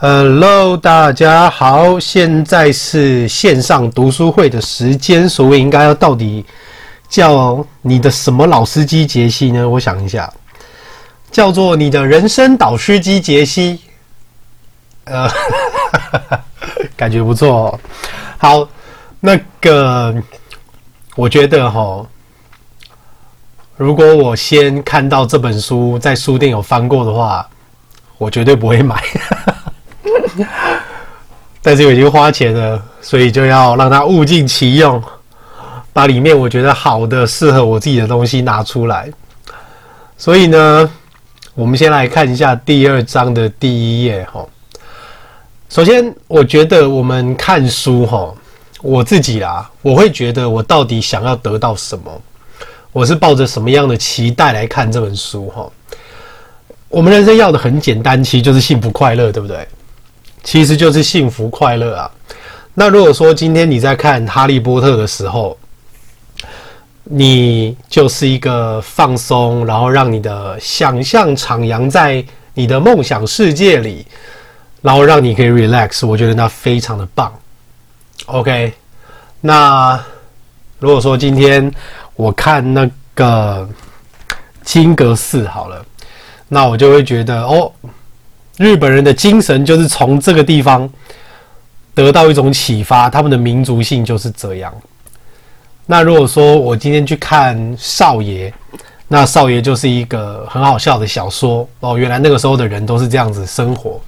Hello，大家好，现在是线上读书会的时间。所谓应该要到底叫你的什么老司机杰西呢？我想一下，叫做你的人生导师机杰西。呃，感觉不错哦。好，那个我觉得齁，如果我先看到这本书在书店有翻过的话，我绝对不会买。但是我已经花钱了，所以就要让它物尽其用，把里面我觉得好的、适合我自己的东西拿出来。所以呢，我们先来看一下第二章的第一页哈。首先，我觉得我们看书哈，我自己啦，我会觉得我到底想要得到什么？我是抱着什么样的期待来看这本书哈？我们人生要的很简单，其实就是幸福快乐，对不对？其实就是幸福快乐啊。那如果说今天你在看《哈利波特》的时候，你就是一个放松，然后让你的想象徜徉在你的梦想世界里，然后让你可以 relax，我觉得那非常的棒。OK，那如果说今天我看那个金阁寺好了，那我就会觉得哦。日本人的精神就是从这个地方得到一种启发，他们的民族性就是这样。那如果说我今天去看少爷，那少爷就是一个很好笑的小说哦。原来那个时候的人都是这样子生活。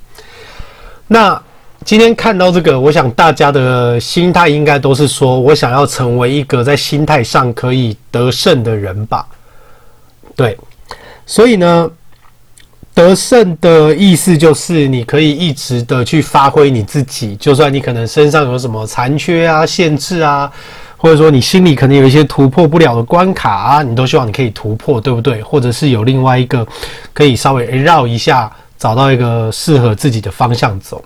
那今天看到这个，我想大家的心态应该都是说我想要成为一个在心态上可以得胜的人吧？对，所以呢。得胜的意思就是你可以一直的去发挥你自己，就算你可能身上有什么残缺啊、限制啊，或者说你心里可能有一些突破不了的关卡啊，你都希望你可以突破，对不对？或者是有另外一个可以稍微绕一下，找到一个适合自己的方向走。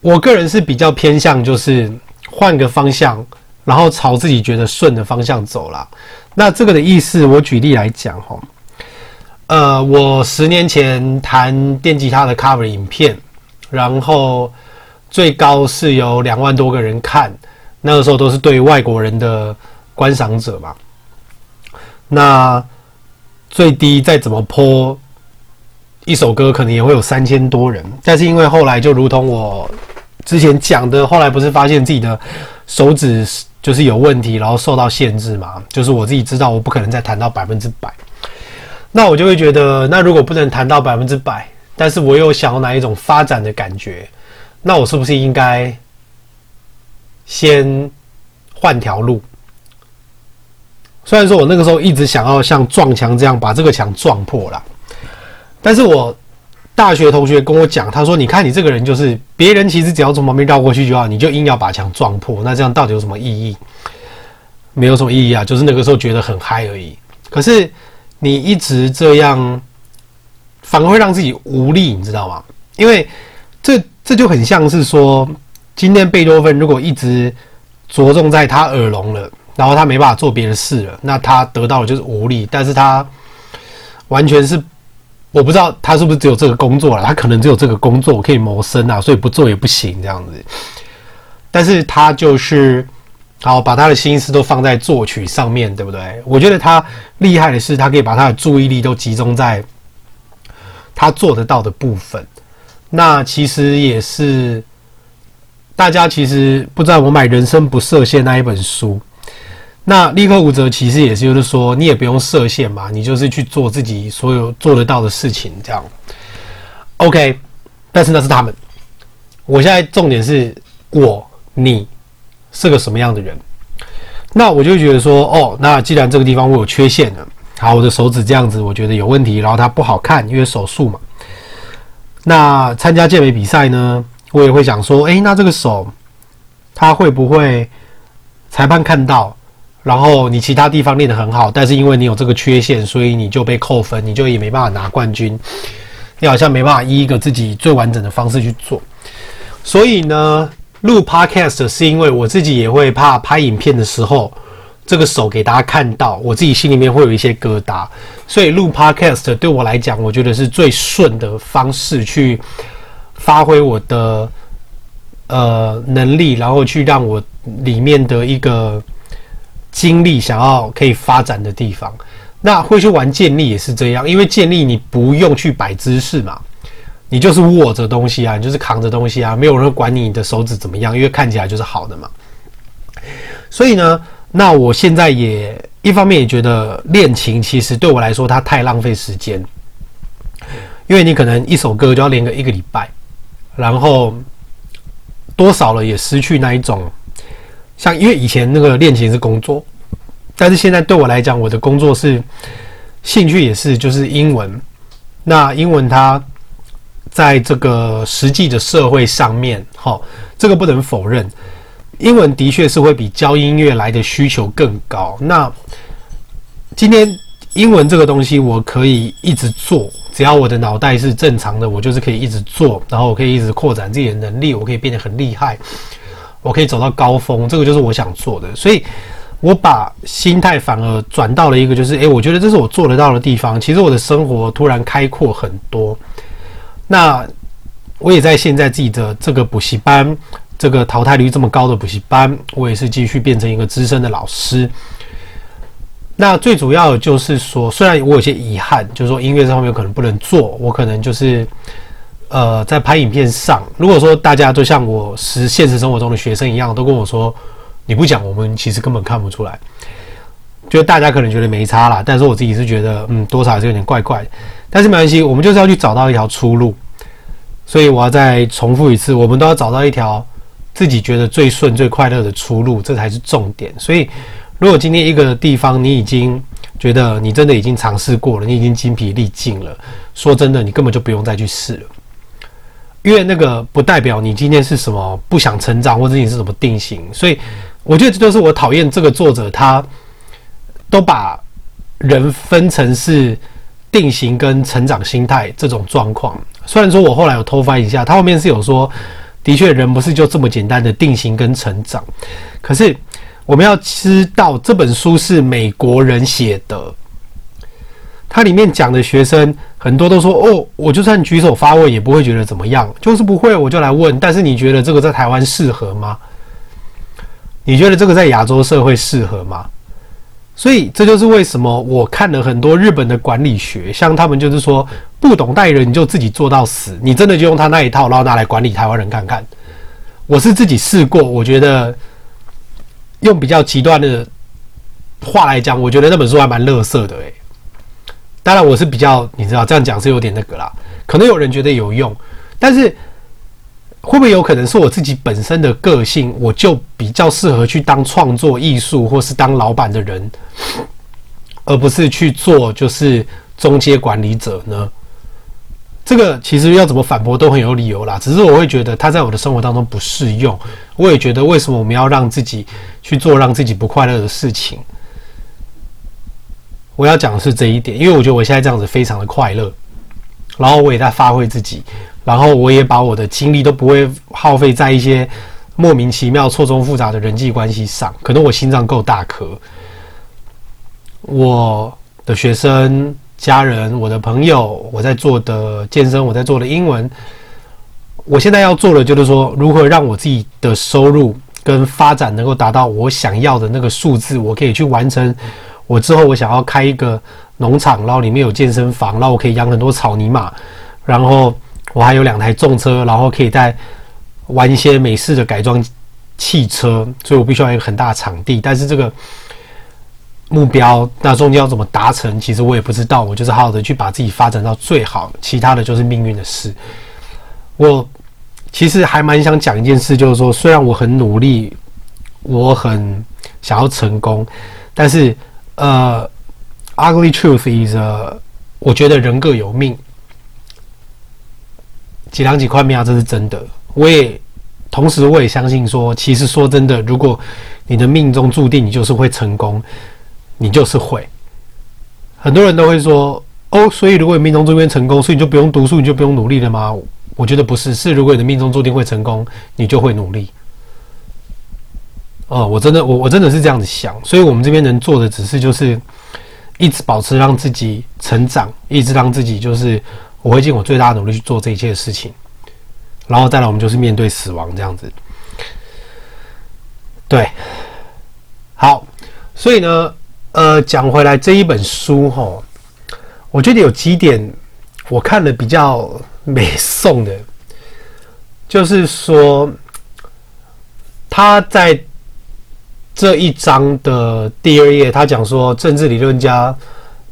我个人是比较偏向就是换个方向，然后朝自己觉得顺的方向走啦。那这个的意思，我举例来讲哈。呃，我十年前弹电吉他的 cover 影片，然后最高是有两万多个人看，那个时候都是对外国人的观赏者嘛。那最低再怎么泼一首歌，可能也会有三千多人。但是因为后来就如同我之前讲的，后来不是发现自己的手指就是有问题，然后受到限制嘛，就是我自己知道我不可能再弹到百分之百。那我就会觉得，那如果不能谈到百分之百，但是我又想要哪一种发展的感觉，那我是不是应该先换条路？虽然说我那个时候一直想要像撞墙这样把这个墙撞破了，但是我大学同学跟我讲，他说：“你看你这个人就是别人其实只要从旁边绕过去就好，你就硬要把墙撞破，那这样到底有什么意义？没有什么意义啊，就是那个时候觉得很嗨而已。可是。”你一直这样，反而会让自己无力，你知道吗？因为这这就很像是说，今天贝多芬如果一直着重在他耳聋了，然后他没办法做别的事了，那他得到的就是无力。但是他完全是，我不知道他是不是只有这个工作了，他可能只有这个工作可以谋生啊，所以不做也不行这样子。但是他就是。好，把他的心思都放在作曲上面，对不对？我觉得他厉害的是，他可以把他的注意力都集中在他做得到的部分。那其实也是大家其实不知道，我买《人生不设限》那一本书，那立刻无责其实也是就是说，你也不用设限嘛，你就是去做自己所有做得到的事情，这样。OK，但是那是他们。我现在重点是我你。是个什么样的人？那我就觉得说，哦，那既然这个地方我有缺陷了，好，我的手指这样子，我觉得有问题，然后它不好看，因为手术嘛。那参加健美比赛呢，我也会想说，诶，那这个手，他会不会裁判看到，然后你其他地方练得很好，但是因为你有这个缺陷，所以你就被扣分，你就也没办法拿冠军，你好像没办法以一个自己最完整的方式去做，所以呢。录 Podcast 是因为我自己也会怕拍影片的时候，这个手给大家看到，我自己心里面会有一些疙瘩，所以录 Podcast 对我来讲，我觉得是最顺的方式去发挥我的呃能力，然后去让我里面的一个精力想要可以发展的地方。那会去玩建立也是这样，因为建立你不用去摆姿势嘛，你就是握着东西啊，你就是扛着东西啊，没有人管你的手指怎么样，因为看起来就是好的嘛。所以呢，那我现在也一方面也觉得练琴其实对我来说它太浪费时间，因为你可能一首歌就要练个一个礼拜，然后多少了也失去那一种，像因为以前那个练琴是工作。但是现在对我来讲，我的工作是兴趣，也是就是英文。那英文它在这个实际的社会上面，哈，这个不能否认，英文的确是会比教音乐来的需求更高。那今天英文这个东西，我可以一直做，只要我的脑袋是正常的，我就是可以一直做，然后我可以一直扩展自己的能力，我可以变得很厉害，我可以走到高峰，这个就是我想做的，所以。我把心态反而转到了一个，就是，诶，我觉得这是我做得到的地方。其实我的生活突然开阔很多。那我也在现在自己的这个补习班，这个淘汰率这么高的补习班，我也是继续变成一个资深的老师。那最主要的就是说，虽然我有些遗憾，就是说音乐这方面可能不能做，我可能就是，呃，在拍影片上，如果说大家都像我实现实生活中的学生一样，都跟我说。你不讲，我们其实根本看不出来。就大家可能觉得没差啦，但是我自己是觉得，嗯，多少还是有点怪怪。但是没关系，我们就是要去找到一条出路。所以我要再重复一次，我们都要找到一条自己觉得最顺、最快乐的出路，这才是重点。所以，如果今天一个地方你已经觉得你真的已经尝试过了，你已经精疲力尽了，说真的，你根本就不用再去试了。因为那个不代表你今天是什么不想成长，或者你是什么定型，所以。我觉得这就是我讨厌这个作者，他都把人分成是定型跟成长心态这种状况。虽然说我后来有偷翻一下，他后面是有说，的确人不是就这么简单的定型跟成长。可是我们要知道，这本书是美国人写的，它里面讲的学生很多都说：“哦，我就算举手发问也不会觉得怎么样，就是不会我就来问。”但是你觉得这个在台湾适合吗？你觉得这个在亚洲社会适合吗？所以这就是为什么我看了很多日本的管理学，像他们就是说不懂带人你就自己做到死，你真的就用他那一套，然后拿来管理台湾人看看。我是自己试过，我觉得用比较极端的话来讲，我觉得那本书还蛮乐色的诶。当然我是比较，你知道这样讲是有点那个啦，可能有人觉得有用，但是。会不会有可能是我自己本身的个性，我就比较适合去当创作艺术或是当老板的人，而不是去做就是中介管理者呢？这个其实要怎么反驳都很有理由啦。只是我会觉得他在我的生活当中不适用。我也觉得为什么我们要让自己去做让自己不快乐的事情？我要讲的是这一点，因为我觉得我现在这样子非常的快乐，然后我也在发挥自己。然后我也把我的精力都不会耗费在一些莫名其妙、错综复杂的人际关系上。可能我心脏够大颗，我的学生、家人、我的朋友，我在做的健身，我在做的英文，我现在要做的就是说，如何让我自己的收入跟发展能够达到我想要的那个数字，我可以去完成我之后我想要开一个农场，然后里面有健身房，然后我可以养很多草泥马，然后。我还有两台重车，然后可以再玩一些美式的改装汽车，所以我必须要有一个很大的场地。但是这个目标，那中间要怎么达成，其实我也不知道。我就是好好的去把自己发展到最好，其他的就是命运的事。我其实还蛮想讲一件事，就是说，虽然我很努力，我很想要成功，但是呃，ugly truth is，我觉得人各有命。几两几块命啊，这是真的。我也同时，我也相信说，其实说真的，如果你的命中注定你就是会成功，你就是会。很多人都会说，哦，所以如果你命中注定成功，所以你就不用读书，你就不用努力了吗？我觉得不是，是如果你的命中注定会成功，你就会努力。哦，我真的，我我真的是这样子想。所以我们这边能做的，只是就是一直保持让自己成长，一直让自己就是。我会尽我最大的努力去做这一切事情。然后再来我们就是面对死亡这样子。对，好，所以呢，呃，讲回来这一本书哈，我觉得有几点我看了比较美颂的，就是说他在这一章的第二页，他讲说政治理论家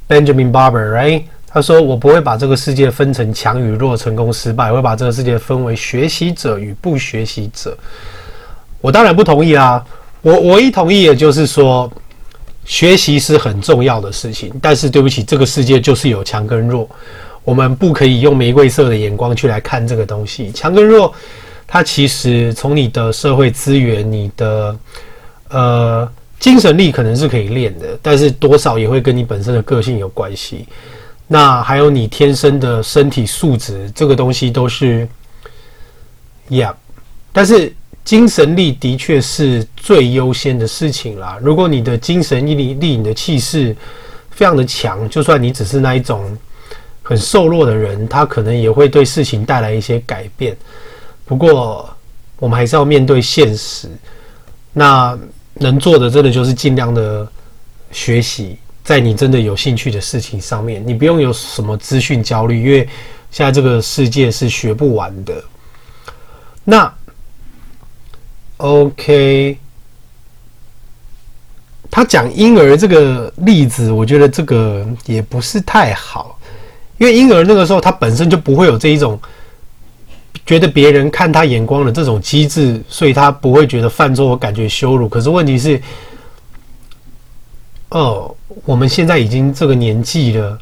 Benjamin Barber，right？他说我不会把这个世界分成强与弱、成功失败，我会把这个世界分为学习者与不学习者。我当然不同意啊，我我一同意，也就是说，学习是很重要的事情。但是对不起，这个世界就是有强跟弱，我们不可以用玫瑰色的眼光去来看这个东西。强跟弱，它其实从你的社会资源、你的呃精神力可能是可以练的，但是多少也会跟你本身的个性有关系。那还有你天生的身体素质，这个东西都是，Yeah，但是。精神力的确是最优先的事情啦。如果你的精神力、力你的气势非常的强，就算你只是那一种很瘦弱的人，他可能也会对事情带来一些改变。不过，我们还是要面对现实。那能做的，真的就是尽量的学习，在你真的有兴趣的事情上面，你不用有什么资讯焦虑，因为现在这个世界是学不完的。那。OK，他讲婴儿这个例子，我觉得这个也不是太好，因为婴儿那个时候他本身就不会有这一种觉得别人看他眼光的这种机制，所以他不会觉得犯错，我感觉羞辱。可是问题是，哦，我们现在已经这个年纪了，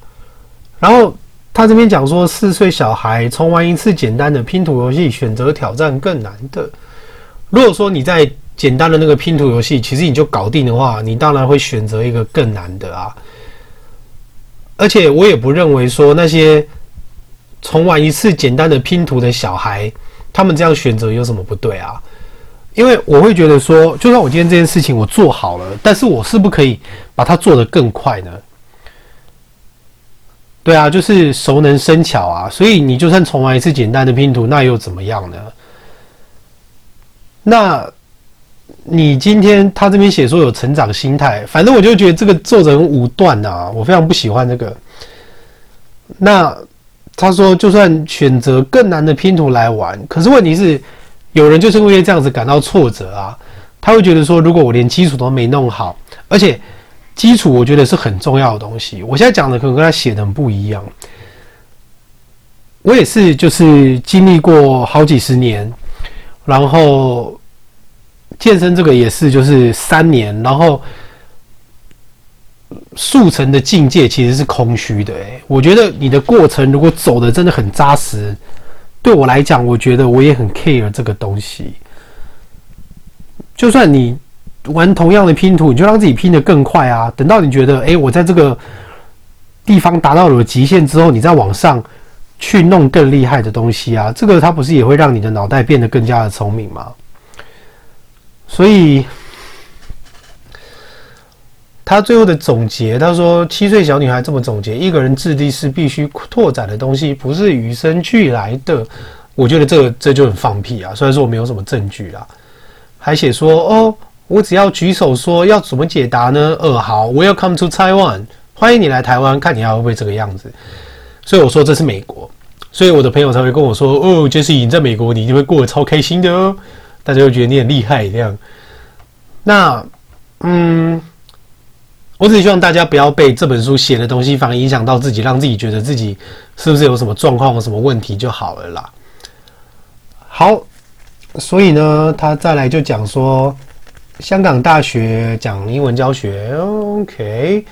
然后他这边讲说，四岁小孩从玩一次简单的拼图游戏，选择挑战更难的。如果说你在简单的那个拼图游戏，其实你就搞定的话，你当然会选择一个更难的啊。而且我也不认为说那些重玩一次简单的拼图的小孩，他们这样选择有什么不对啊？因为我会觉得说，就算我今天这件事情我做好了，但是我是不可以把它做得更快呢？对啊，就是熟能生巧啊。所以你就算重玩一次简单的拼图，那又怎么样呢？那，你今天他这边写说有成长心态，反正我就觉得这个作者很武断啊，我非常不喜欢这个。那他说，就算选择更难的拼图来玩，可是问题是，有人就是因为这样子感到挫折啊，他会觉得说，如果我连基础都没弄好，而且基础我觉得是很重要的东西。我现在讲的可能跟他写的很不一样，我也是就是经历过好几十年，然后。健身这个也是，就是三年，然后速成的境界其实是空虚的。诶，我觉得你的过程如果走得真的很扎实，对我来讲，我觉得我也很 care 这个东西。就算你玩同样的拼图，你就让自己拼得更快啊！等到你觉得，诶，我在这个地方达到了极限之后，你再往上去弄更厉害的东西啊！这个它不是也会让你的脑袋变得更加的聪明吗？所以，他最后的总结，他说：“七岁小女孩这么总结，一个人智力是必须拓展的东西，不是与生俱来的。”我觉得这这就很放屁啊！虽然说我没有什么证据啦，还写说：“哦，我只要举手说要怎么解答呢？”呃，好，Welcome to Taiwan，欢迎你来台湾，看你还会不会这个样子。所以我说这是美国，所以我的朋友才会跟我说：“哦，杰西，你在美国，你一定会过得超开心的哦。”大家会觉得你很厉害这样，那嗯，我只希望大家不要被这本书写的东西反而影响到自己，让自己觉得自己是不是有什么状况、有什么问题就好了啦。好，所以呢，他再来就讲说，香港大学讲英文教学，OK，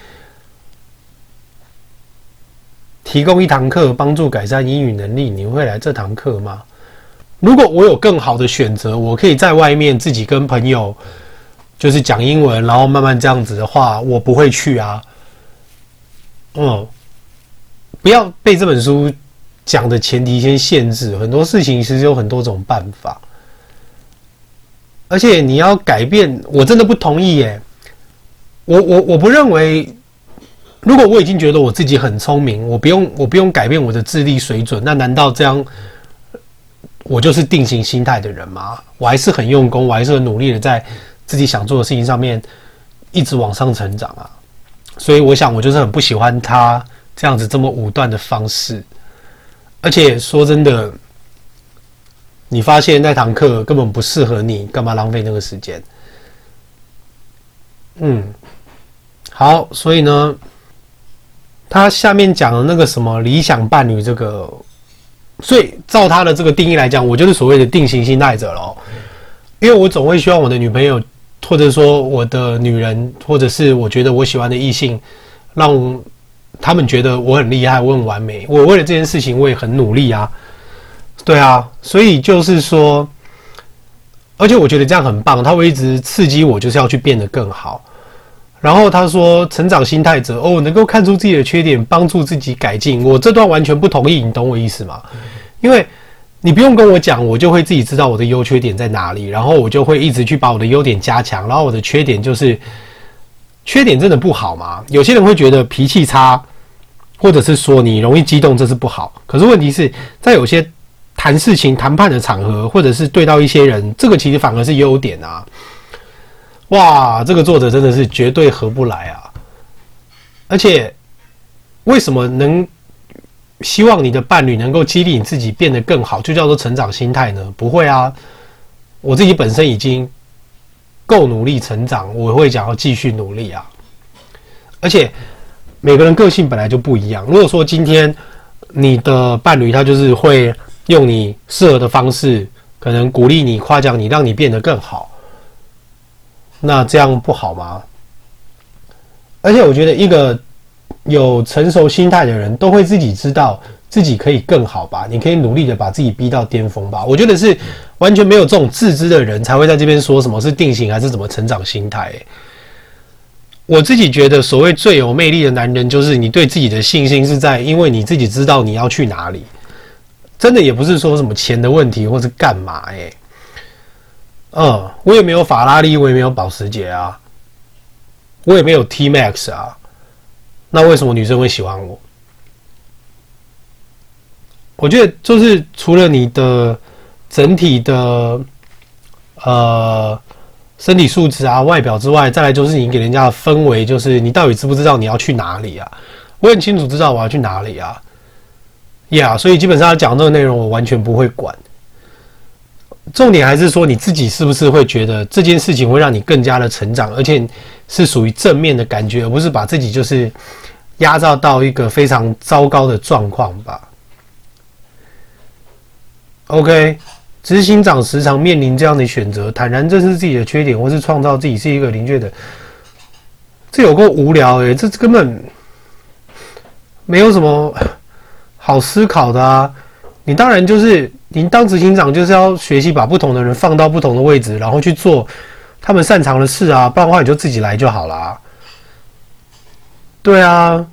提供一堂课帮助改善英语能力，你会来这堂课吗？如果我有更好的选择，我可以在外面自己跟朋友就是讲英文，然后慢慢这样子的话，我不会去啊。嗯，不要被这本书讲的前提先限制，很多事情其实有很多种办法。而且你要改变，我真的不同意耶。我我我不认为，如果我已经觉得我自己很聪明，我不用我不用改变我的智力水准，那难道这样？我就是定型心态的人吗？我还是很用功，我还是很努力的在自己想做的事情上面一直往上成长啊。所以我想，我就是很不喜欢他这样子这么武断的方式。而且说真的，你发现那堂课根本不适合你，干嘛浪费那个时间？嗯，好，所以呢，他下面讲的那个什么理想伴侣这个。所以，照他的这个定义来讲，我就是所谓的定型心态者喽。因为我总会希望我的女朋友，或者说我的女人，或者是我觉得我喜欢的异性，让他们觉得我很厉害，我很完美。我为了这件事情，我也很努力啊。对啊，所以就是说，而且我觉得这样很棒，他会一直刺激我，就是要去变得更好。然后他说，成长心态者哦，能够看出自己的缺点，帮助自己改进。我这段完全不同意，你懂我意思吗？因为你不用跟我讲，我就会自己知道我的优缺点在哪里，然后我就会一直去把我的优点加强。然后我的缺点就是，缺点真的不好吗？有些人会觉得脾气差，或者是说你容易激动，这是不好。可是问题是在有些谈事情、谈判的场合，或者是对到一些人，这个其实反而是优点啊。哇，这个作者真的是绝对合不来啊！而且，为什么能希望你的伴侣能够激励你自己变得更好，就叫做成长心态呢？不会啊，我自己本身已经够努力成长，我会想要继续努力啊！而且，每个人个性本来就不一样。如果说今天你的伴侣他就是会用你适合的方式，可能鼓励你、夸奖你，让你变得更好。那这样不好吗？而且我觉得一个有成熟心态的人都会自己知道自己可以更好吧？你可以努力的把自己逼到巅峰吧？我觉得是完全没有这种自知的人才会在这边说什么是定型还是怎么成长心态。我自己觉得所谓最有魅力的男人，就是你对自己的信心是在，因为你自己知道你要去哪里。真的也不是说什么钱的问题或是干嘛诶。嗯，我也没有法拉利，我也没有保时捷啊，我也没有 T Max 啊，那为什么女生会喜欢我？我觉得就是除了你的整体的呃身体素质啊、外表之外，再来就是你给人家的氛围，就是你到底知不知道你要去哪里啊？我很清楚知道我要去哪里啊，呀、yeah，所以基本上讲这个内容，我完全不会管。重点还是说你自己是不是会觉得这件事情会让你更加的成长，而且是属于正面的感觉，而不是把自己就是压榨到一个非常糟糕的状况吧？OK，执行长时常面临这样的选择，坦然正视自己的缺点，或是创造自己是一个明确的，这有够无聊诶，这根本没有什么好思考的啊！你当然就是。您当执行长就是要学习把不同的人放到不同的位置，然后去做他们擅长的事啊，不然的话你就自己来就好了。对啊，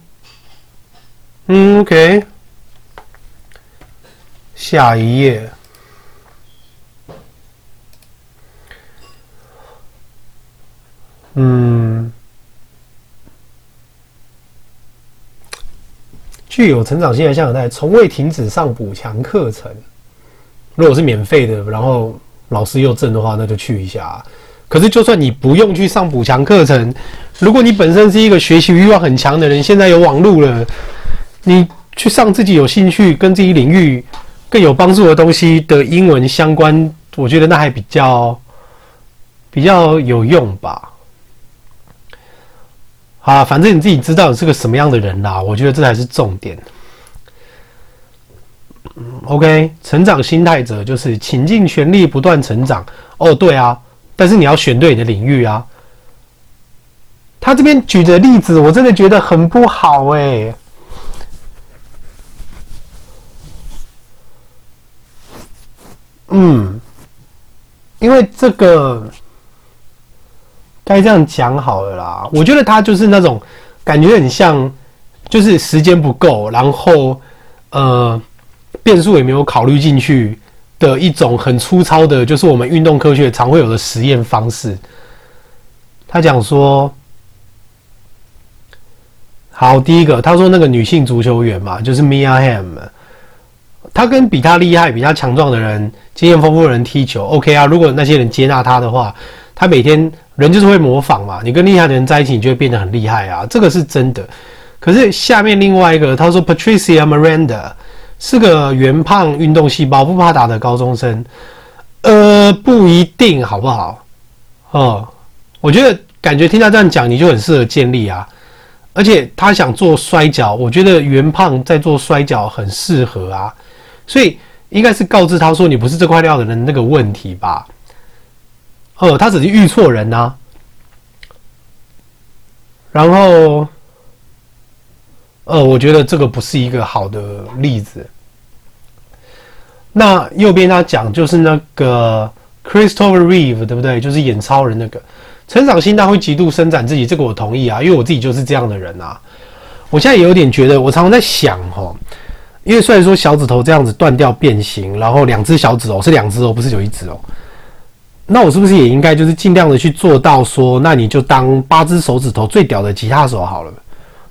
嗯，OK，下一页，嗯，具有成长性的向阳带，从未停止上补强课程。如果是免费的，然后老师又正的话，那就去一下。可是，就算你不用去上补强课程，如果你本身是一个学习欲望很强的人，现在有网络了，你去上自己有兴趣、跟自己领域更有帮助的东西的英文相关，我觉得那还比较比较有用吧。啊，反正你自己知道你是个什么样的人啦，我觉得这才是重点。OK，成长心态者就是倾尽全力不断成长。哦，对啊，但是你要选对你的领域啊。他这边举的例子，我真的觉得很不好哎。嗯，因为这个该这样讲好了啦。我觉得他就是那种感觉很像，就是时间不够，然后呃。变数也没有考虑进去的一种很粗糙的，就是我们运动科学常会有的实验方式。他讲说，好，第一个，他说那个女性足球员嘛，就是 Mia Hamm，他跟比他厉害、比他强壮的人、经验丰富的人踢球，OK 啊。如果那些人接纳他的话，他每天人就是会模仿嘛。你跟厉害的人在一起，你就会变得很厉害啊，这个是真的。可是下面另外一个，他说 Patricia Miranda 是个圆胖、运动细胞、不怕打的高中生，呃，不一定好不好？哦，我觉得感觉听他这样讲，你就很适合健力啊。而且他想做摔角，我觉得圆胖在做摔角很适合啊，所以应该是告知他说，你不是这块料的人那个问题吧？哦，他只是遇错人呐、啊。然后，呃，我觉得这个不是一个好的例子。那右边他讲就是那个 Christopher Reeve，对不对？就是演超人那个。成长心态会极度伸展自己，这个我同意啊，因为我自己就是这样的人啊。我现在也有点觉得，我常常在想哦，因为虽然说小指头这样子断掉变形，然后两只小指哦是两只哦，不是有一只哦。那我是不是也应该就是尽量的去做到说，那你就当八只手指头最屌的吉他手好了。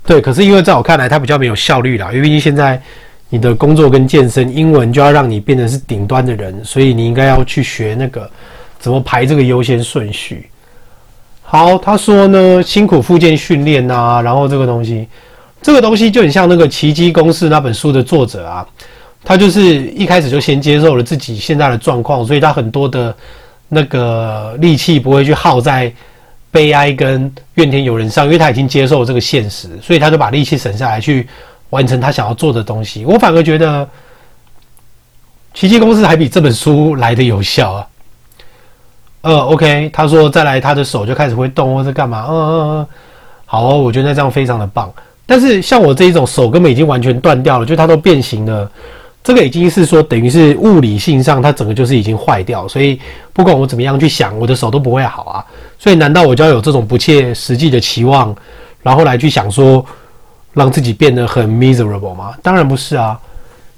对，可是因为在我看来，它比较没有效率啦，因为毕竟现在你的工作跟健身，英文就要让你变成是顶端的人，所以你应该要去学那个怎么排这个优先顺序。好，他说呢，辛苦复健训练呐，然后这个东西，这个东西就很像那个奇迹公式那本书的作者啊，他就是一开始就先接受了自己现在的状况，所以他很多的那个力气不会去耗在悲哀跟怨天尤人上，因为他已经接受这个现实，所以他就把力气省下来去完成他想要做的东西。我反而觉得奇迹公司还比这本书来的有效啊。呃，OK，他说再来，他的手就开始会动，或者干嘛？嗯嗯嗯，好，我觉得那这样非常的棒。但是像我这一种手根本已经完全断掉了，就它都变形了，这个已经是说等于是物理性上它整个就是已经坏掉，所以不管我怎么样去想，我的手都不会好啊。所以难道我就要有这种不切实际的期望，然后来去想说让自己变得很 miserable 吗？当然不是啊，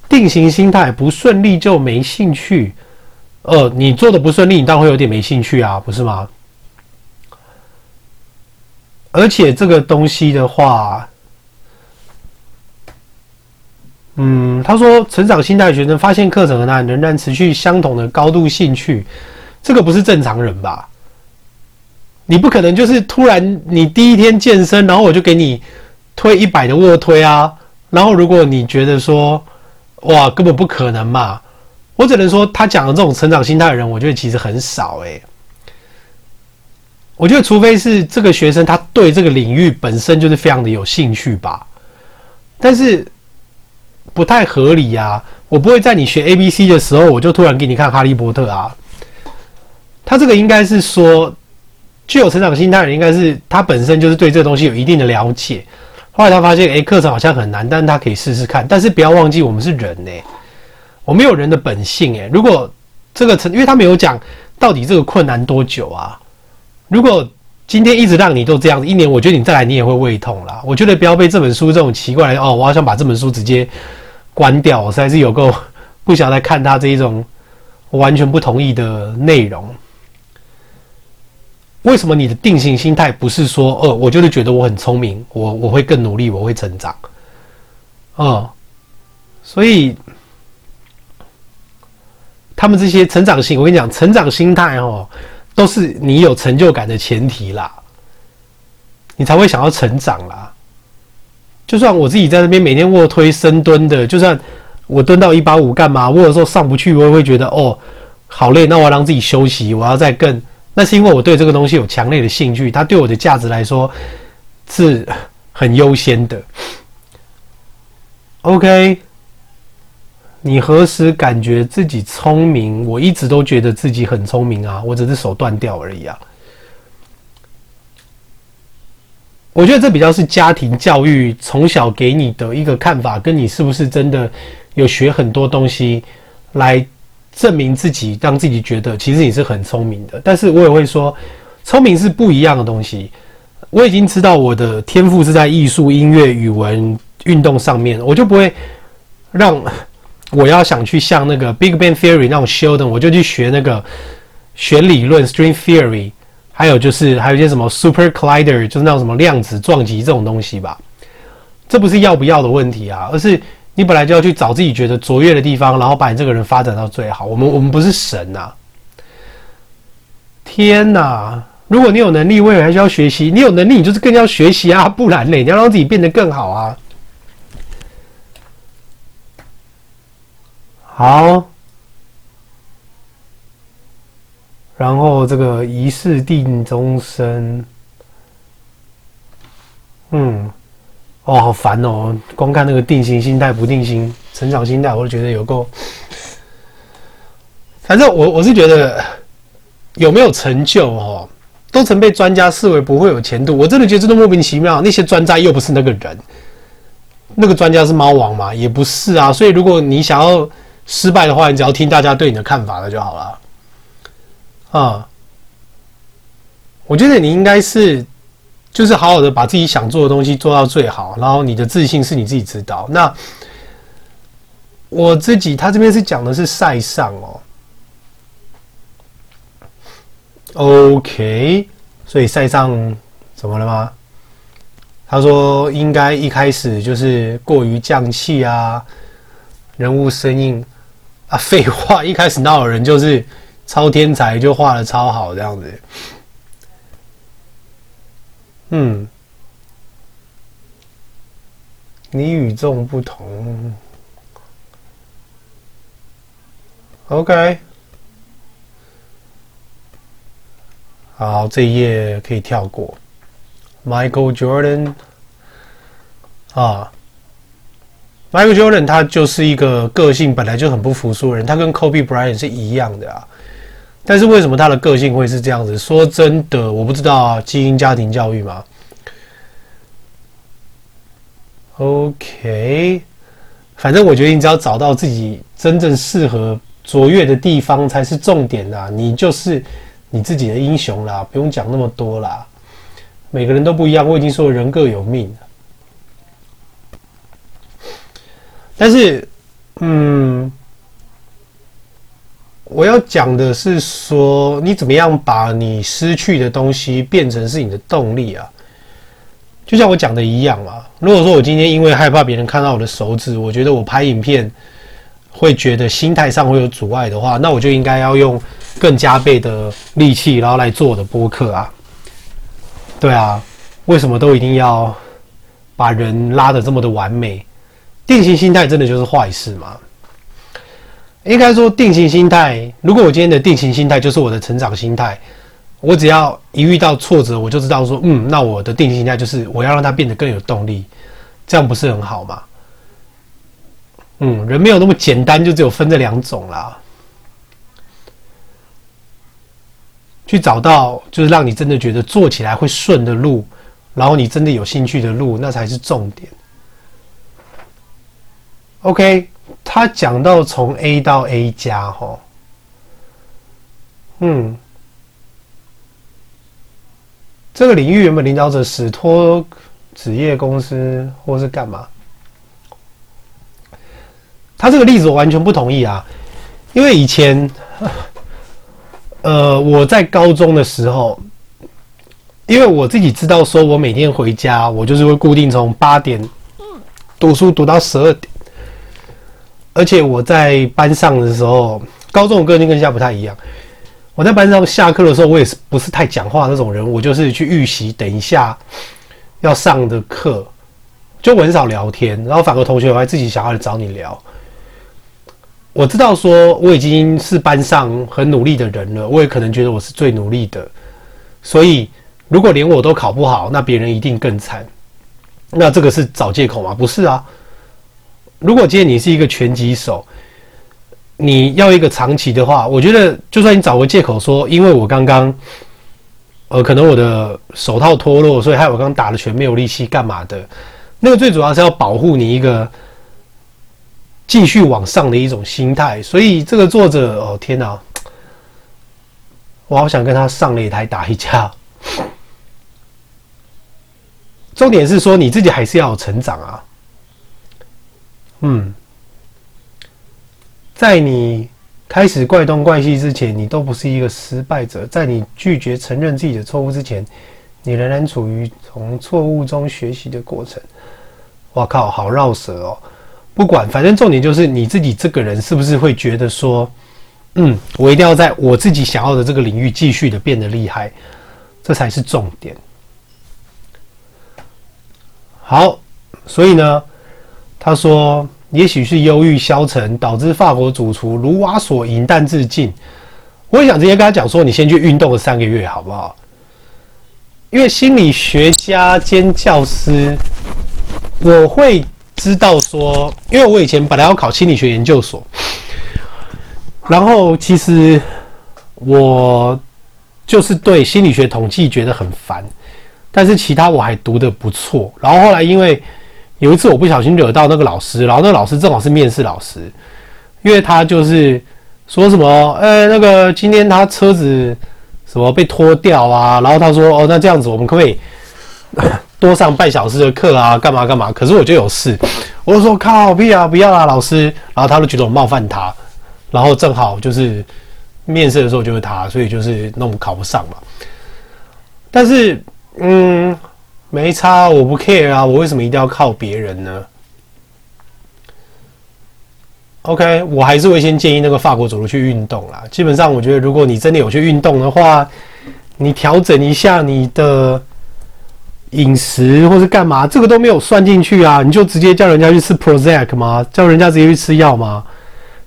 定型心态不顺利就没兴趣。呃，你做的不顺利，你当然会有点没兴趣啊，不是吗？而且这个东西的话，嗯，他说成长心态学生发现课程很难，仍然持续相同的高度兴趣，这个不是正常人吧？你不可能就是突然你第一天健身，然后我就给你推一百的卧推啊，然后如果你觉得说，哇，根本不可能嘛。我只能说，他讲的这种成长心态的人，我觉得其实很少诶。我觉得，除非是这个学生他对这个领域本身就是非常的有兴趣吧，但是不太合理呀。我不会在你学 ABC 的时候，我就突然给你看《哈利波特》啊。他这个应该是说，具有成长心态的，应该是他本身就是对这东西有一定的了解。后来他发现，诶，课程好像很难，但是他可以试试看。但是不要忘记，我们是人诶。我没有人的本性诶，如果这个成，因为他没有讲到底这个困难多久啊。如果今天一直让你都这样子，一年我觉得你再来你也会胃痛啦。我觉得不要被这本书这种奇怪的哦，我好想把这本书直接关掉，我实在是有够不想再看他这一种完全不同意的内容。为什么你的定型心态不是说，呃，我就是觉得我很聪明，我我会更努力，我会成长，哦，所以。他们这些成长性，我跟你讲，成长心态哦，都是你有成就感的前提啦，你才会想要成长啦。就算我自己在那边每天卧推深蹲的，就算我蹲到一八五干嘛，我有时候上不去，我也会觉得哦，好累，那我要让自己休息，我要再更，那是因为我对这个东西有强烈的兴趣，它对我的价值来说是很优先的。OK。你何时感觉自己聪明？我一直都觉得自己很聪明啊，我只是手断掉而已啊。我觉得这比较是家庭教育从小给你的一个看法，跟你是不是真的有学很多东西来证明自己，让自己觉得其实你是很聪明的。但是我也会说，聪明是不一样的东西。我已经知道我的天赋是在艺术、音乐、语文、运动上面，我就不会让。我要想去像那个 Big Bang Theory 那种 Sheldon，我就去学那个学理论 String Theory，还有就是还有一些什么 Super Collider，就是那种什么量子撞击这种东西吧。这不是要不要的问题啊，而是你本来就要去找自己觉得卓越的地方，然后把你这个人发展到最好。我们我们不是神呐、天哪！如果你有能力，未来还需要学习？你有能力，你就是更要学习啊！不然呢，你要让自己变得更好啊！好，然后这个一世定终身，嗯。哦，好烦哦！光看那个定型心态、不定型成长心态，我就觉得有够。反正我我是觉得有没有成就哦，都曾被专家视为不会有前途。我真的觉得这都莫名其妙。那些专家又不是那个人，那个专家是猫王嘛？也不是啊。所以如果你想要失败的话，你只要听大家对你的看法了就好了。啊，我觉得你应该是。就是好好的把自己想做的东西做到最好，然后你的自信是你自己知道。那我自己，他这边是讲的是赛上哦。OK，所以赛上怎么了吗？他说应该一开始就是过于匠气啊，人物生硬啊，废话，一开始哪有人就是超天才就画得超好这样子。嗯，你与众不同。OK，好，这一页可以跳过。Michael Jordan 啊，Michael Jordan 他就是一个个性本来就很不服输的人，他跟 Kobe Bryant 是一样的啊。但是为什么他的个性会是这样子？说真的，我不知道啊，基因家庭教育嘛。OK，反正我觉得你只要找到自己真正适合卓越的地方才是重点啦。你就是你自己的英雄啦，不用讲那么多啦。每个人都不一样，我已经说人各有命。但是，嗯。我要讲的是说，你怎么样把你失去的东西变成是你的动力啊？就像我讲的一样嘛。如果说我今天因为害怕别人看到我的手指，我觉得我拍影片会觉得心态上会有阻碍的话，那我就应该要用更加倍的力气，然后来做我的播客啊。对啊，为什么都一定要把人拉得这么的完美？定型心态真的就是坏事吗？应该说，定型心态。如果我今天的定型心态就是我的成长心态，我只要一遇到挫折，我就知道说，嗯，那我的定型心态就是我要让它变得更有动力，这样不是很好吗？嗯，人没有那么简单，就只有分这两种啦。去找到就是让你真的觉得做起来会顺的路，然后你真的有兴趣的路，那才是重点。OK。他讲到从 A 到 A 加，哈，嗯，这个领域原本领导者史托职业公司或是干嘛？他这个例子我完全不同意啊，因为以前，呃，我在高中的时候，因为我自己知道，说我每天回家，我就是会固定从八点读书读到十二点。而且我在班上的时候，高中我个性跟现在不太一样。我在班上下课的时候，我也是不是太讲话那种人，我就是去预习，等一下要上的课，就很少聊天。然后反而同学还自己想要找你聊。我知道说我已经是班上很努力的人了，我也可能觉得我是最努力的。所以如果连我都考不好，那别人一定更惨。那这个是找借口吗？不是啊。如果今天你是一个拳击手，你要一个长期的话，我觉得就算你找个借口说，因为我刚刚，呃，可能我的手套脱落，所以害我刚打了拳没有力气，干嘛的？那个最主要是要保护你一个继续往上的一种心态。所以这个作者，哦天哪，我好想跟他上擂台打一架。重点是说你自己还是要成长啊。嗯，在你开始怪东怪西之前，你都不是一个失败者；在你拒绝承认自己的错误之前，你仍然处于从错误中学习的过程。哇靠，好绕舌哦！不管，反正重点就是你自己这个人是不是会觉得说，嗯，我一定要在我自己想要的这个领域继续的变得厉害，这才是重点。好，所以呢，他说，也许是忧郁消沉导致法国主厨卢瓦索饮弹自尽。我也想直接跟他讲说，你先去运动了三个月，好不好？因为心理学家兼教师，我会。知道说，因为我以前本来要考心理学研究所，然后其实我就是对心理学统计觉得很烦，但是其他我还读得不错。然后后来因为有一次我不小心惹到那个老师，然后那个老师正好是面试老师，因为他就是说什么，呃，那个今天他车子什么被拖掉啊，然后他说，哦，那这样子我们可不可以？多上半小时的课啊，干嘛干嘛？可是我就有事，我就说靠屁啊，不要啊，老师。然后他就觉得我冒犯他，然后正好就是面试的时候就是他，所以就是那我们考不上嘛。但是嗯，没差，我不 care 啊，我为什么一定要靠别人呢？OK，我还是会先建议那个法国走路去运动啦。基本上，我觉得如果你真的有去运动的话，你调整一下你的。饮食或是干嘛，这个都没有算进去啊！你就直接叫人家去吃 Prozac 吗？叫人家直接去吃药吗？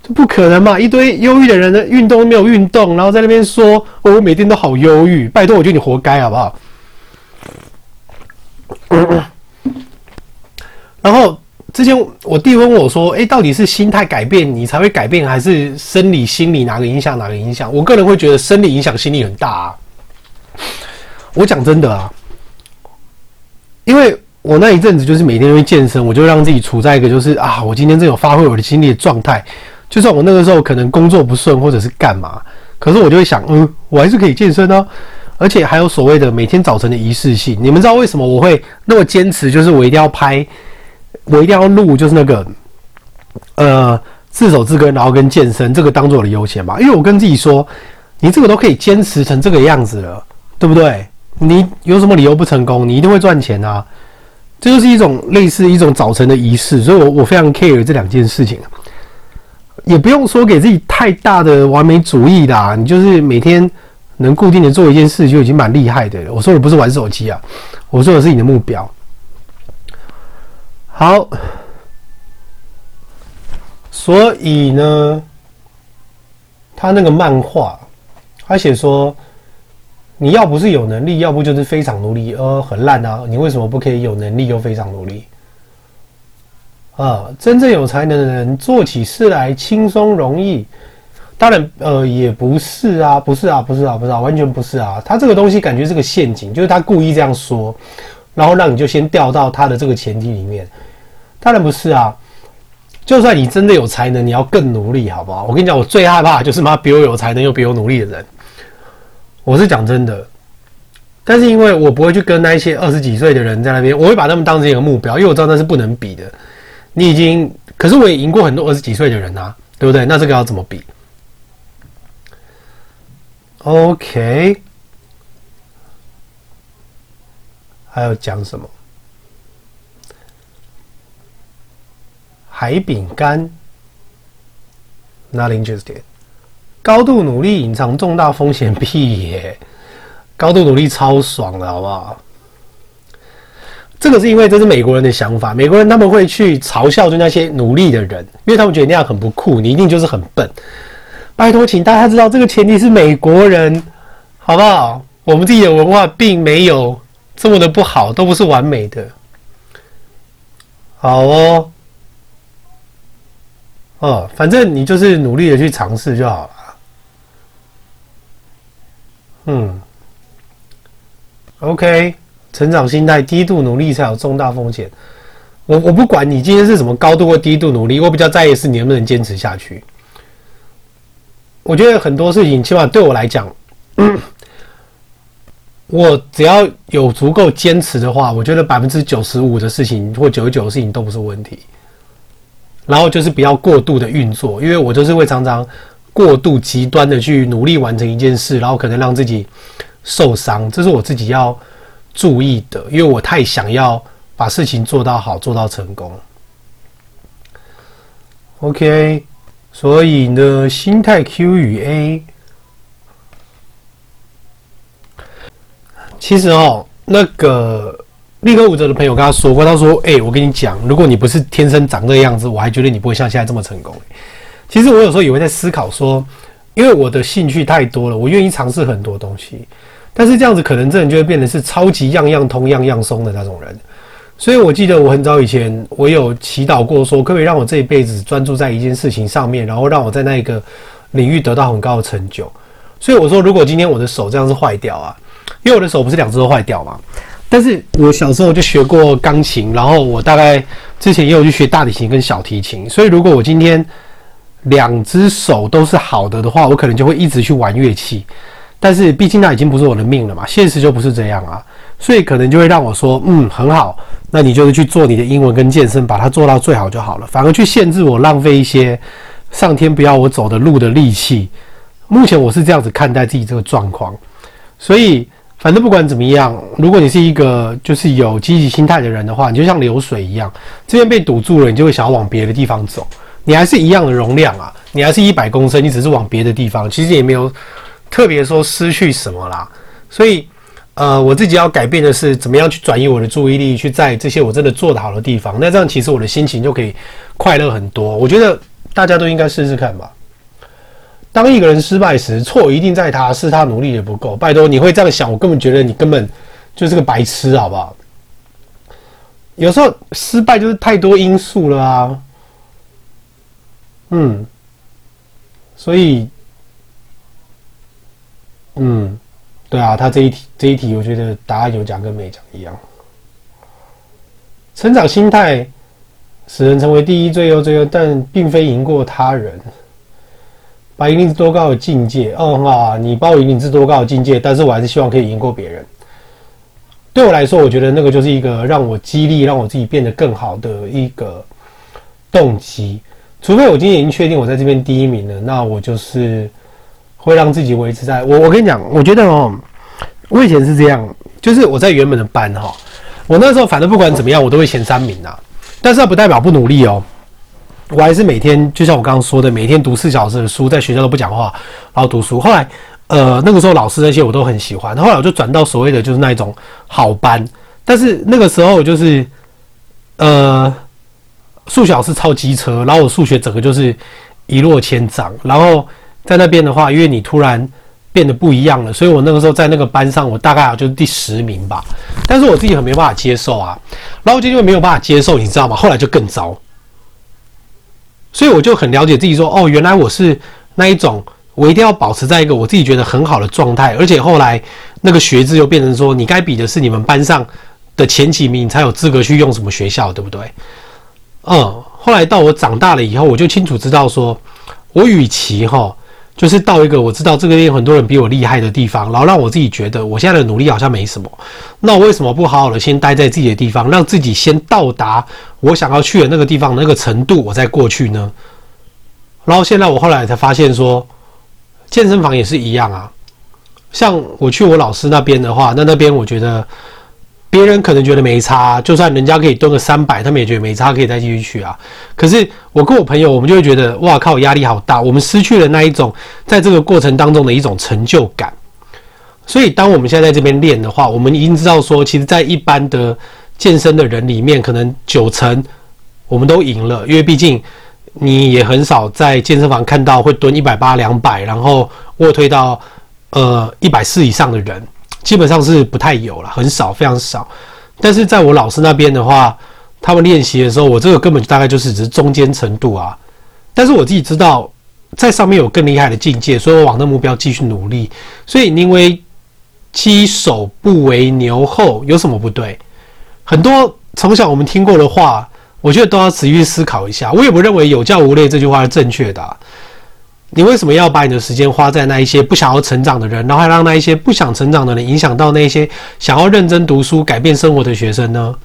这不可能嘛！一堆忧郁的人的运动都没有运动，然后在那边说：“哦，我每天都好忧郁。”拜托，我觉得你活该好不好？然后之前我弟问我说：“诶，到底是心态改变你才会改变，还是生理、心理哪个影响哪个影响？”我个人会觉得生理影响心理很大啊。我讲真的啊。因为我那一阵子就是每天都会健身，我就让自己处在一个就是啊，我今天正有发挥我的精力的状态。就算我那个时候可能工作不顺或者是干嘛，可是我就会想，嗯，我还是可以健身哦。而且还有所谓的每天早晨的仪式性。你们知道为什么我会那么坚持？就是我一定要拍，我一定要录，就是那个呃自首自根，然后跟健身这个当做我的优先嘛。因为我跟自己说，你这个都可以坚持成这个样子了，对不对？你有什么理由不成功？你一定会赚钱啊！这就是一种类似一种早晨的仪式，所以我我非常 care 这两件事情，也不用说给自己太大的完美主义啦。你就是每天能固定的做一件事，就已经蛮厉害的了。我说的不是玩手机啊，我说的是你的目标。好，所以呢，他那个漫画，他写说。你要不是有能力，要不就是非常努力，呃，很烂啊！你为什么不可以有能力又非常努力？啊，真正有才能的人做起事来轻松容易。当然，呃，也不是啊，不是啊，不是啊，不是啊，完全不是啊。他这个东西感觉是个陷阱，就是他故意这样说，然后让你就先掉到他的这个前提里面。当然不是啊，就算你真的有才能，你要更努力，好不好？我跟你讲，我最害怕就是妈比我有才能又比我努力的人。我是讲真的，但是因为我不会去跟那一些二十几岁的人在那边，我会把他们当成一个目标，因为我知道那是不能比的。你已经，可是我也赢过很多二十几岁的人啊，对不对？那这个要怎么比？OK，还要讲什么？海饼干，Not interested。高度努力隐藏重大风险，屁耶！高度努力超爽的，好不好？这个是因为这是美国人的想法，美国人他们会去嘲笑就那些努力的人，因为他们觉得那样很不酷，你一定就是很笨。拜托，请大家知道这个前提是美国人，好不好？我们自己的文化并没有这么的不好，都不是完美的。好哦，哦，反正你就是努力的去尝试就好了。嗯，OK，成长心态，低度努力才有重大风险。我我不管你今天是什么高度或低度努力，我比较在意是你能不能坚持下去。我觉得很多事情，起码对我来讲，我只要有足够坚持的话，我觉得百分之九十五的事情或九十九的事情都不是问题。然后就是不要过度的运作，因为我就是会常常。过度极端的去努力完成一件事，然后可能让自己受伤，这是我自己要注意的，因为我太想要把事情做到好，做到成功。OK，所以呢，心态 Q 与 A，其实哦，那个立刻舞者的朋友跟他说过，他说：“哎、我跟你讲，如果你不是天生长这个样子，我还觉得你不会像现在这么成功。”其实我有时候也会在思考说，因为我的兴趣太多了，我愿意尝试很多东西，但是这样子可能这人就会变得是超级样样通、样样松的那种人。所以我记得我很早以前，我有祈祷过说，可不可以让我这一辈子专注在一件事情上面，然后让我在那一个领域得到很高的成就。所以我说，如果今天我的手这样子坏掉啊，因为我的手不是两只都坏掉嘛，但是我小时候就学过钢琴，然后我大概之前也有去学大提琴跟小提琴，所以如果我今天两只手都是好的的话，我可能就会一直去玩乐器。但是毕竟那已经不是我的命了嘛，现实就不是这样啊，所以可能就会让我说，嗯，很好。那你就是去做你的英文跟健身，把它做到最好就好了。反而去限制我，浪费一些上天不要我走的路的力气。目前我是这样子看待自己这个状况。所以，反正不管怎么样，如果你是一个就是有积极心态的人的话，你就像流水一样，这边被堵住了，你就会想要往别的地方走。你还是一样的容量啊，你还是一百公升，你只是往别的地方，其实也没有特别说失去什么啦。所以。呃，我自己要改变的是怎么样去转移我的注意力，去在这些我真的做得好的地方。那这样其实我的心情就可以快乐很多。我觉得大家都应该试试看吧。当一个人失败时，错一定在他，是他努力也不够。拜托，你会这样想，我根本觉得你根本就是个白痴，好不好？有时候失败就是太多因素了啊。嗯，所以，嗯。对啊，他这一题这一题，我觉得答案有讲跟没讲一样。成长心态使人成为第一最优最优，但并非赢过他人。把引领至多高的境界？哦，很好啊，你把我引领至多高的境界，但是我还是希望可以赢过别人。对我来说，我觉得那个就是一个让我激励、让我自己变得更好的一个动机。除非我今天已经确定我在这边第一名了，那我就是。会让自己维持在我，我跟你讲，我觉得哦，我以前是这样，就是我在原本的班哈，我那时候反正不管怎么样，我都会前三名啊。但是不代表不努力哦，我还是每天就像我刚刚说的，每天读四小时的书，在学校都不讲话，然后读书。后来呃，那个时候老师那些我都很喜欢，后来我就转到所谓的就是那一种好班，但是那个时候就是呃，数学老师超机车，然后我数学整个就是一落千丈，然后。在那边的话，因为你突然变得不一样了，所以我那个时候在那个班上，我大概就是第十名吧。但是我自己很没办法接受啊，然后就因为没有办法接受，你知道吗？后来就更糟。所以我就很了解自己说，哦，原来我是那一种，我一定要保持在一个我自己觉得很好的状态。而且后来那个学制又变成说，你该比的是你们班上的前几名，你才有资格去用什么学校，对不对？嗯。后来到我长大了以后，我就清楚知道说，我与其哈。就是到一个我知道这个有很多人比我厉害的地方，然后让我自己觉得我现在的努力好像没什么。那我为什么不好好的先待在自己的地方，让自己先到达我想要去的那个地方那个程度，我再过去呢？然后现在我后来才发现说，健身房也是一样啊。像我去我老师那边的话，那那边我觉得。别人可能觉得没差，就算人家可以蹲个三百，他们也觉得没差，可以再继续去啊。可是我跟我朋友，我们就会觉得哇靠，压力好大，我们失去了那一种在这个过程当中的一种成就感。所以当我们现在在这边练的话，我们已经知道说，其实，在一般的健身的人里面，可能九成我们都赢了，因为毕竟你也很少在健身房看到会蹲一百八、两百，然后卧推到呃一百四以上的人。基本上是不太有了，很少，非常少。但是在我老师那边的话，他们练习的时候，我这个根本大概就是只是中间程度啊。但是我自己知道，在上面有更厉害的境界，所以我往那目标继续努力。所以宁为鸡首不为牛后，有什么不对？很多从小我们听过的话，我觉得都要仔细思考一下。我也不认为有教无类这句话是正确的。你为什么要把你的时间花在那一些不想要成长的人，然后还让那一些不想成长的人影响到那一些想要认真读书、改变生活的学生呢？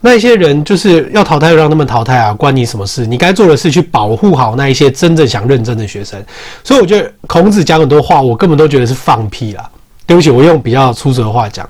那一些人就是要淘汰，让他们淘汰啊，关你什么事？你该做的是去保护好那一些真正想认真的学生。所以我觉得孔子讲很多话，我根本都觉得是放屁啦。对不起，我用比较粗俗的话讲，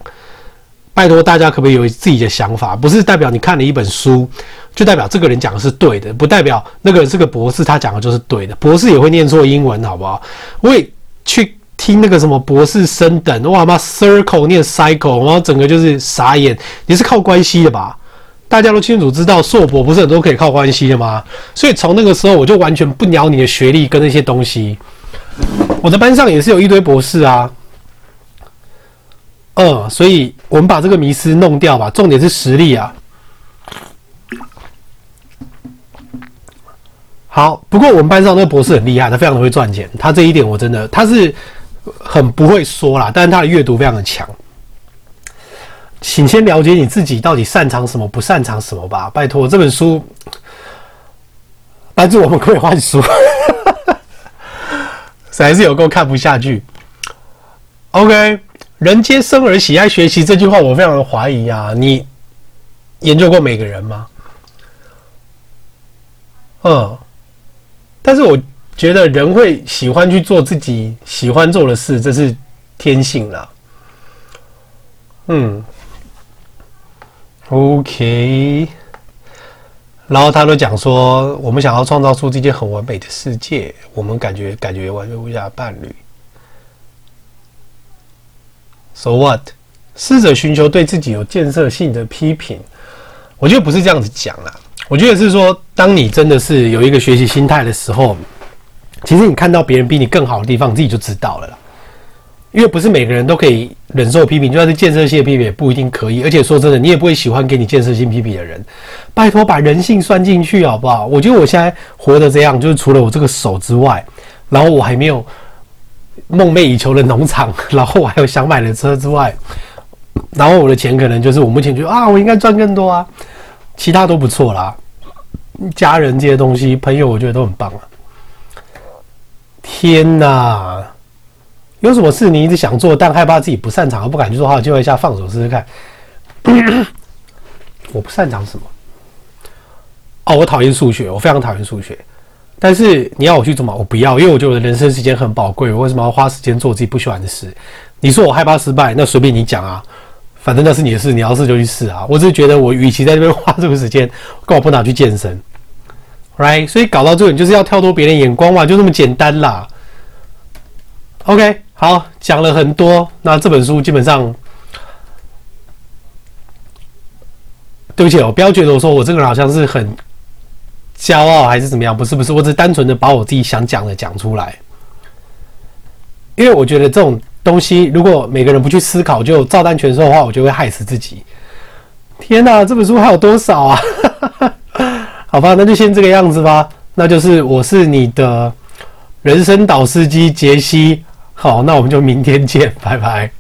拜托大家可不可以有自己的想法？不是代表你看了一本书，就代表这个人讲的是对的，不代表那个人是个博士，他讲的就是对的。博士也会念错英文，好不好？我也去听那个什么博士生等，哇妈，circle 念 cycle，然后整个就是傻眼。你是靠关系的吧？大家都清楚知道，硕博不是很多可以靠关系的吗？所以从那个时候，我就完全不鸟你的学历跟那些东西。我的班上也是有一堆博士啊。嗯，所以我们把这个迷思弄掉吧。重点是实力啊。好，不过我们班上那个博士很厉害，他非常的会赚钱。他这一点我真的，他是很不会说啦，但是他的阅读非常的强。请先了解你自己到底擅长什么，不擅长什么吧。拜托，这本书，但是我们可以换书，还是有够看不下去。OK。人皆生而喜爱学习这句话，我非常的怀疑啊！你研究过每个人吗？嗯，但是我觉得人会喜欢去做自己喜欢做的事，这是天性啦。嗯，OK。然后他都讲说，我们想要创造出这件很完美的世界，我们感觉感觉完全无瑕的伴侣。So what？试着寻求对自己有建设性的批评，我觉得不是这样子讲啦。我觉得是说，当你真的是有一个学习心态的时候，其实你看到别人比你更好的地方，你自己就知道了啦。因为不是每个人都可以忍受批评，就算是建设性批评也不一定可以。而且说真的，你也不会喜欢给你建设性批评的人。拜托，把人性算进去好不好？我觉得我现在活得这样，就是除了我这个手之外，然后我还没有。梦寐以求的农场，然后我还有想买的车之外，然后我的钱可能就是我目前觉得啊，我应该赚更多啊，其他都不错啦，家人这些东西，朋友我觉得都很棒啊。天哪，有什么事你一直想做，但害怕自己不擅长而不敢去做，好，机会一下放手试试看。我不擅长什么？哦，我讨厌数学，我非常讨厌数学。但是你要我去做吗？我不要，因为我觉得我的人生时间很宝贵。我为什么要花时间做自己不喜欢的事？你说我害怕失败，那随便你讲啊，反正那是你的事，你要试就去试啊。我只是觉得，我与其在这边花这个时间，干嘛不拿去健身？Right？所以搞到这个，你就是要跳脱别人眼光嘛，就这么简单啦。OK，好，讲了很多。那这本书基本上，对不起，我不要觉得我说我这个人好像是很。骄傲还是怎么样？不是不是，我只是单纯的把我自己想讲的讲出来。因为我觉得这种东西，如果每个人不去思考，就照单全收的话，我就会害死自己。天哪，这本书还有多少啊？好吧，那就先这个样子吧。那就是我是你的人生导师机杰西。好，那我们就明天见，拜拜。